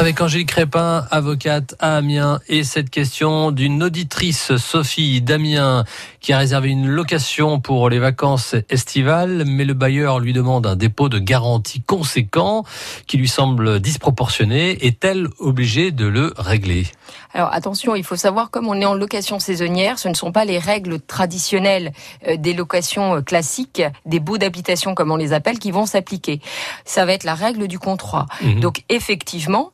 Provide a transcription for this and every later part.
Avec Angélique Crépin, avocate à Amiens, et cette question d'une auditrice, Sophie d'Amiens, qui a réservé une location pour les vacances estivales, mais le bailleur lui demande un dépôt de garantie conséquent qui lui semble disproportionné. Est-elle obligée de le régler? Alors attention, il faut savoir, comme on est en location saisonnière, ce ne sont pas les règles traditionnelles euh, des locations euh, classiques, des baux d'habitation comme on les appelle, qui vont s'appliquer. Ça va être la règle du contrat. Mhm. Donc effectivement,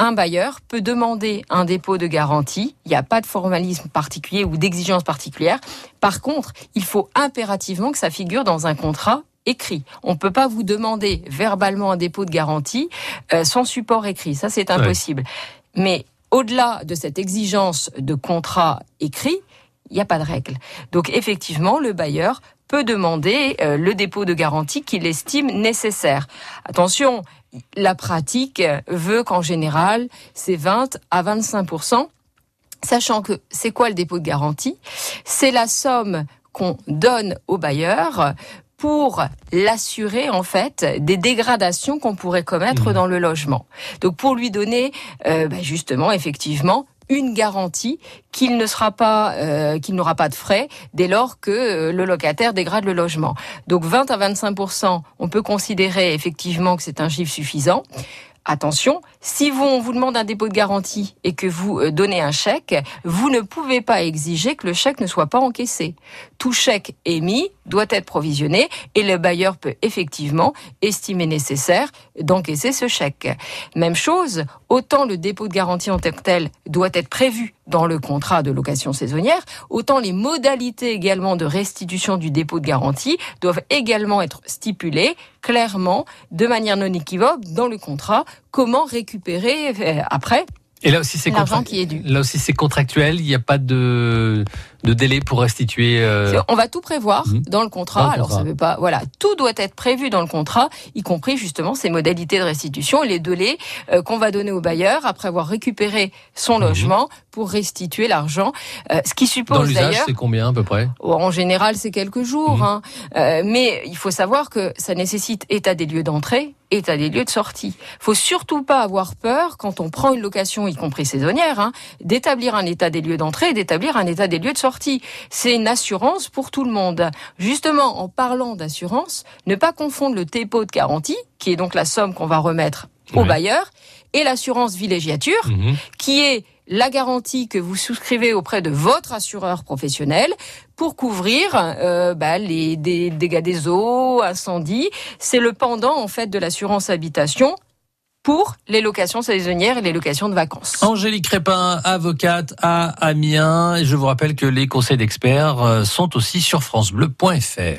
un bailleur peut demander un dépôt de garantie. Il n'y a pas de formalisme particulier ou d'exigence particulière. Par contre, il faut impérativement que ça figure dans un contrat écrit. On ne peut pas vous demander verbalement un dépôt de garantie euh, sans support écrit. Ça, c'est impossible. Mais au-delà de cette exigence de contrat écrit, il n'y a pas de règle. Donc effectivement, le bailleur peut demander euh, le dépôt de garantie qu'il estime nécessaire. Attention, la pratique veut qu'en général, c'est 20 à 25% Sachant que c'est quoi le dépôt de garantie? C'est la somme qu'on donne au bailleur pour l'assurer en fait des dégradations qu'on pourrait commettre mmh. dans le logement. Donc pour lui donner euh, bah, justement effectivement une garantie qu'il ne sera pas, euh, qu'il n'aura pas de frais dès lors que euh, le locataire dégrade le logement. Donc 20 à 25% on peut considérer effectivement que c'est un chiffre suffisant. Attention, si vous, on vous demande un dépôt de garantie et que vous euh, donnez un chèque, vous ne pouvez pas exiger que le chèque ne soit pas encaissé. Tout chèque émis doit être provisionné et le bailleur peut effectivement estimer nécessaire d'encaisser ce chèque. Même chose, autant le dépôt de garantie en tant que tel doit être prévu dans le contrat de location saisonnière, autant les modalités également de restitution du dépôt de garantie doivent également être stipulées clairement, de manière non équivoque, dans le contrat, comment récupérer euh, après et là aussi, c'est Là aussi, c'est contractuel. Il n'y a pas de de délai pour restituer. Euh, on va tout prévoir mhm. dans le contrat. Alors ça veut pas. Voilà, tout doit être prévu dans le contrat, y compris justement ces modalités de restitution et les délais euh, qu'on va donner au bailleur après avoir récupéré son mhm. logement pour restituer l'argent. Euh, ce qui suppose d'ailleurs. c'est combien à peu près? Oh, En général, c'est quelques jours. Mhm. Hein. mais il faut savoir que ça nécessite état des lieux d'entrée état des lieux de sortie. Faut surtout pas avoir peur quand on prend une location, y compris saisonnière, hein, d'établir un état des lieux d'entrée et d'établir un état des lieux de sortie. C'est une assurance pour tout le monde. Justement, en parlant d'assurance, ne pas confondre le dépôt de garantie, qui est donc la somme qu'on va remettre au bailleur, et l'assurance villégiature, mhm. qui est la garantie que vous souscrivez auprès de votre assureur professionnel pour couvrir euh, bah, les dégâts des eaux, incendies. C'est le pendant en fait de l'assurance habitation pour les locations saisonnières et les locations de vacances. Angélique Crépin, avocate à Amiens. Et je vous rappelle que les conseils d'experts euh, sont aussi sur francebleu.fr.